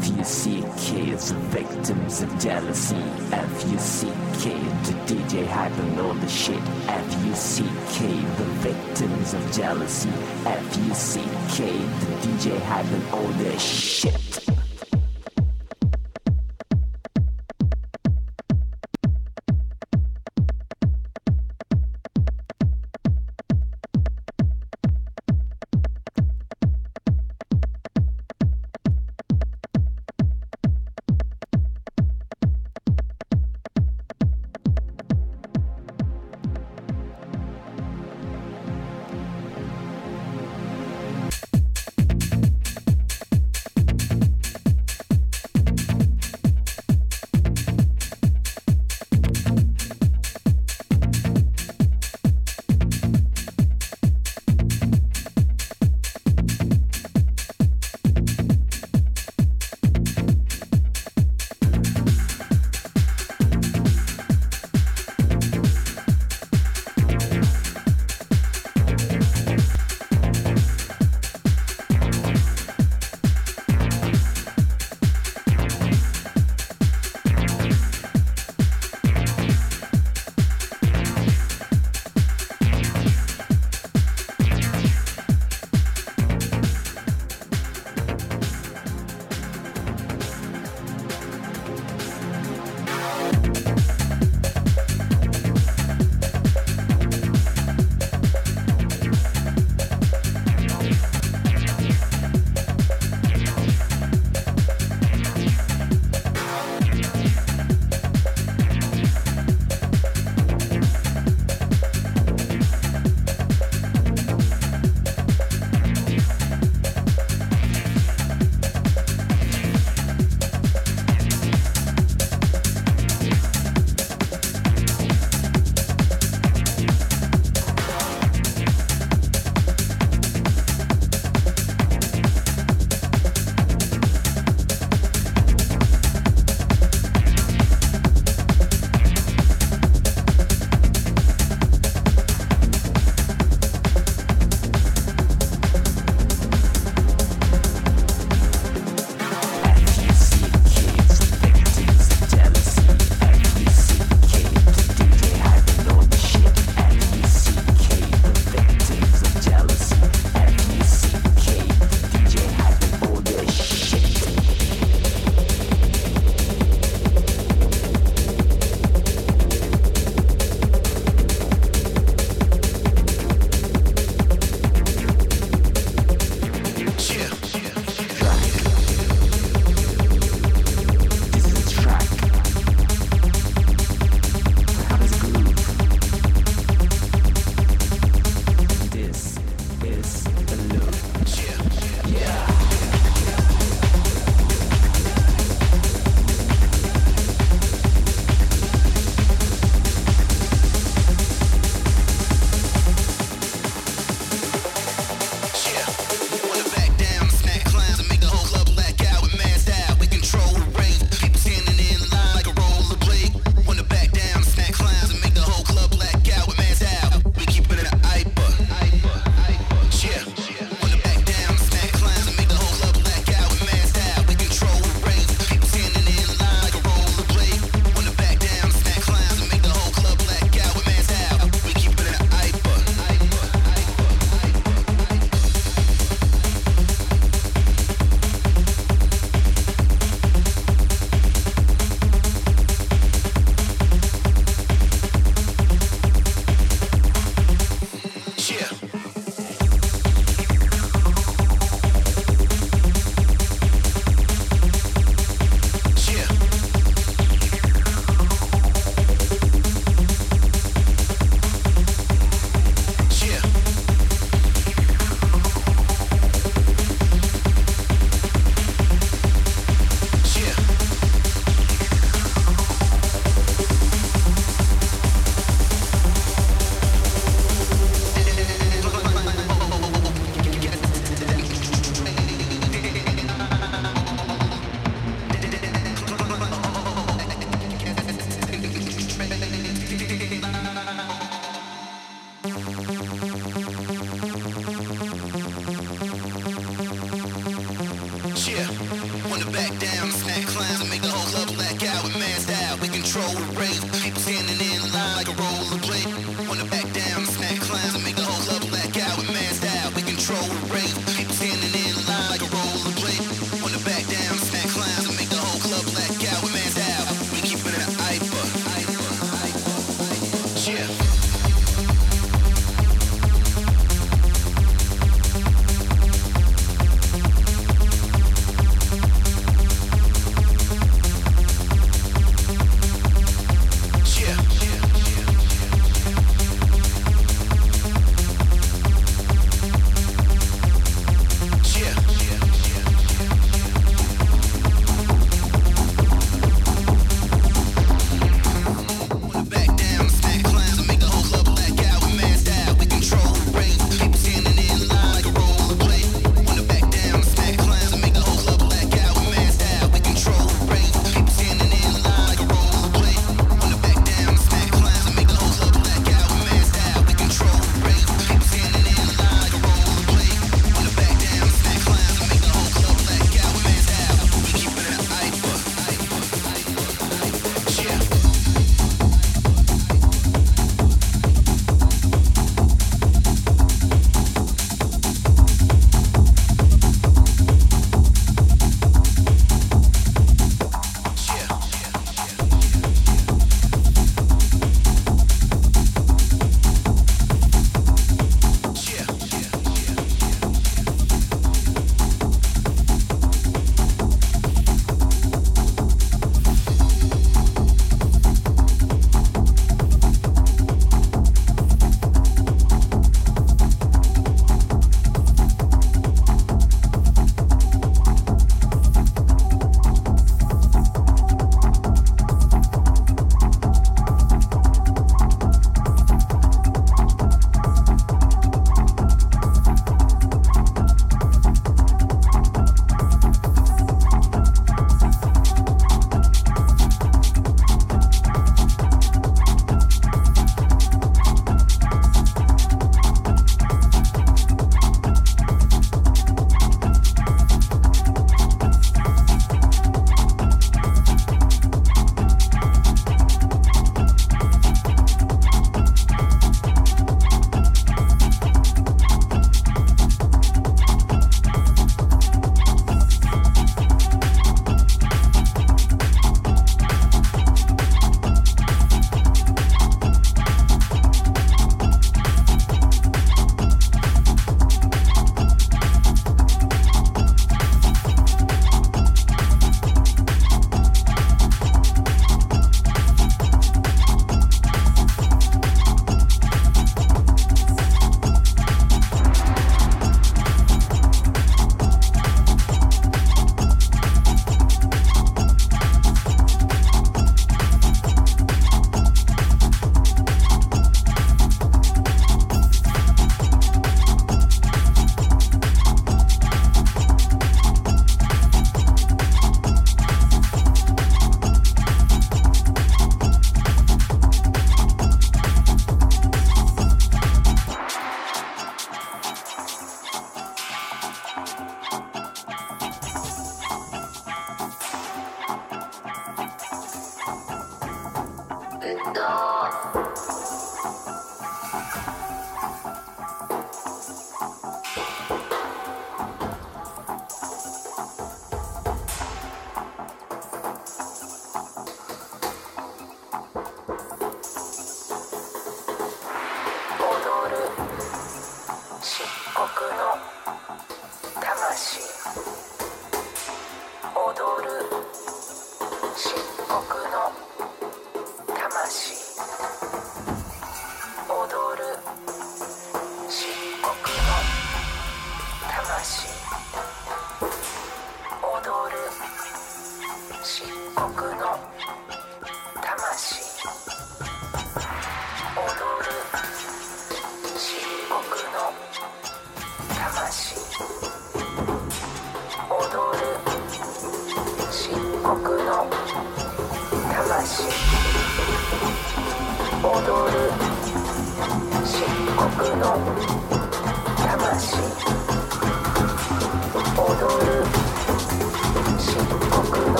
F-U-C-K is the victims of jealousy. F-U-C-K, the DJ hyping all the shit. F-U-C-K, the victims of jealousy. F-U-C-K, the DJ hyping all the shit.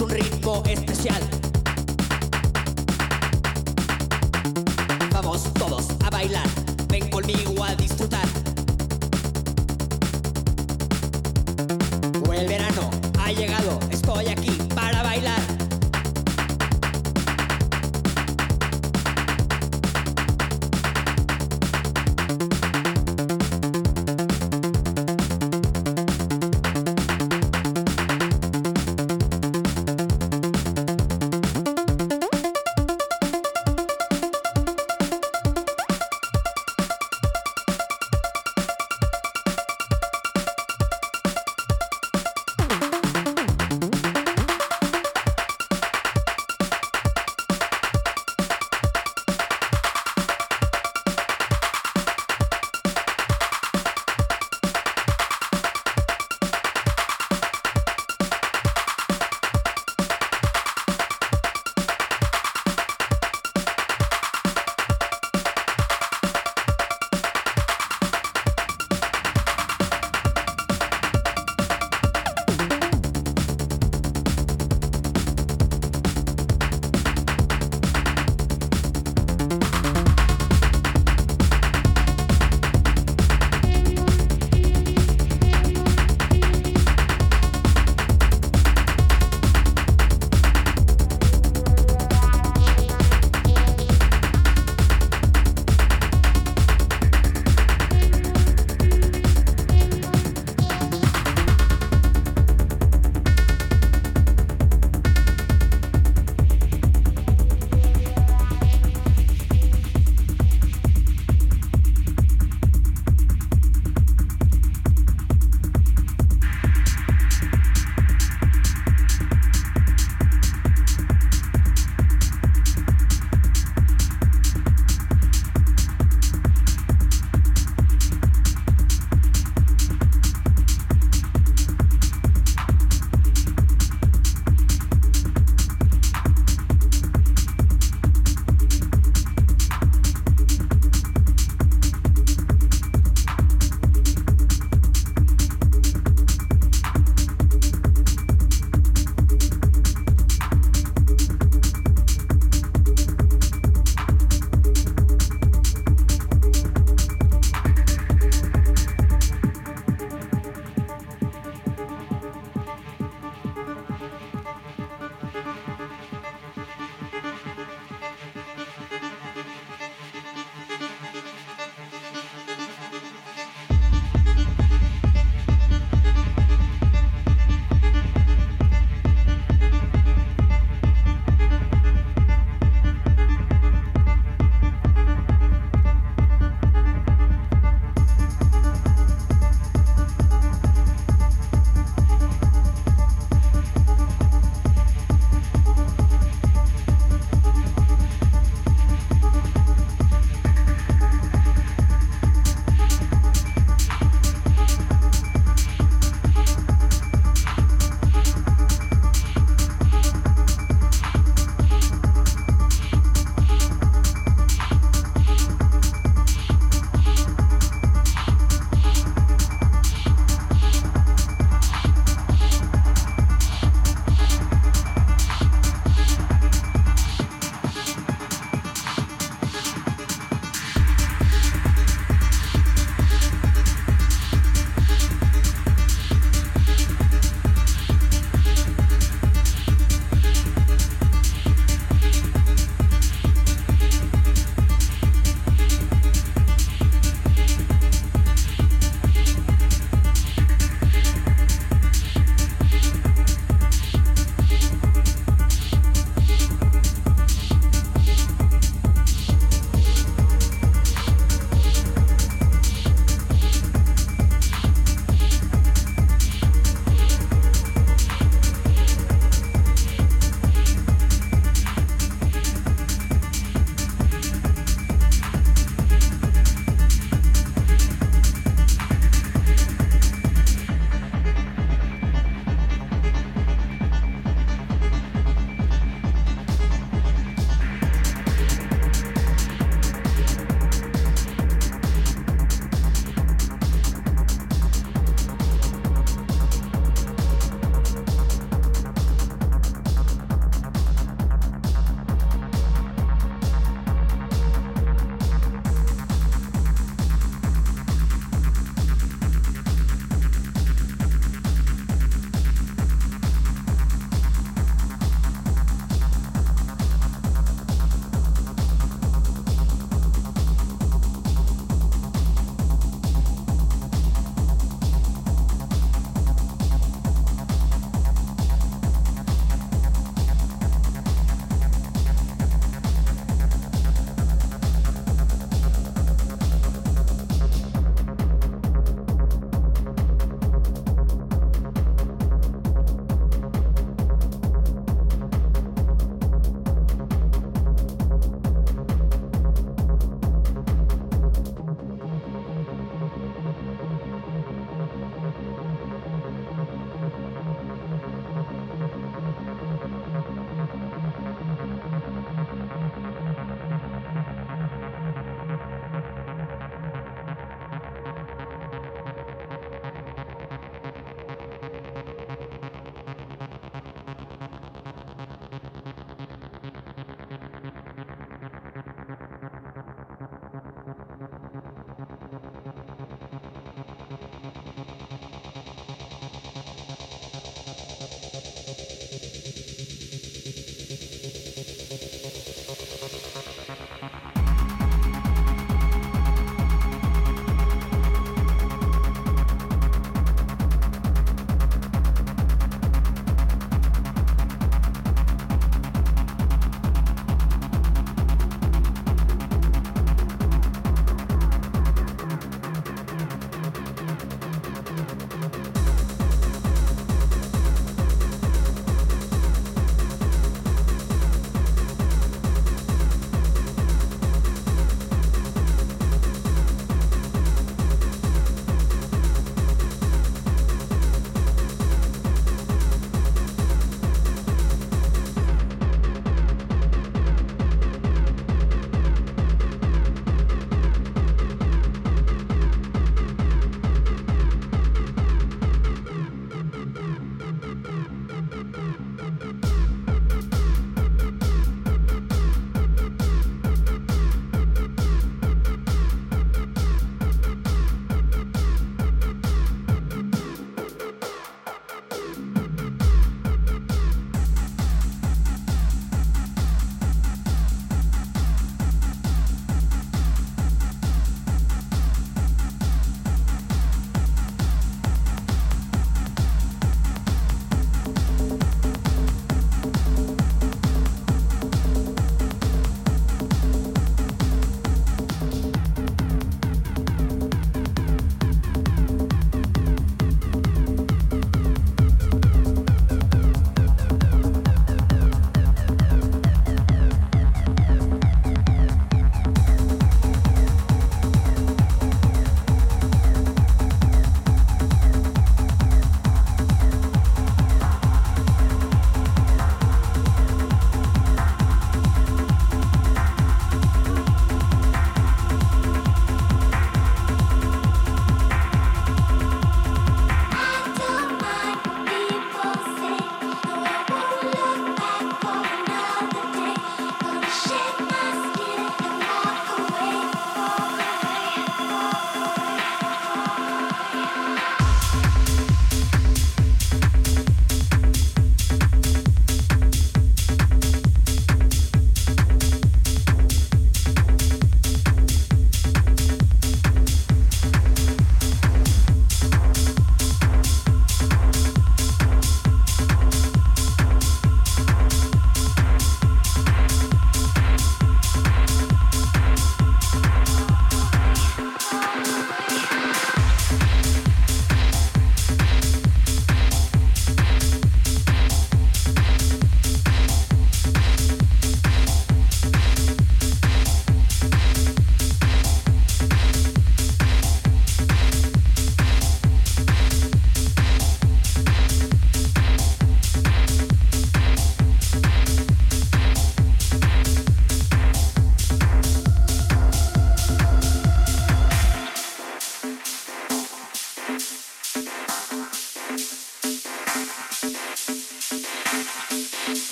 un ritmo especial. Vamos todos a bailar, ven conmigo a disfrutar.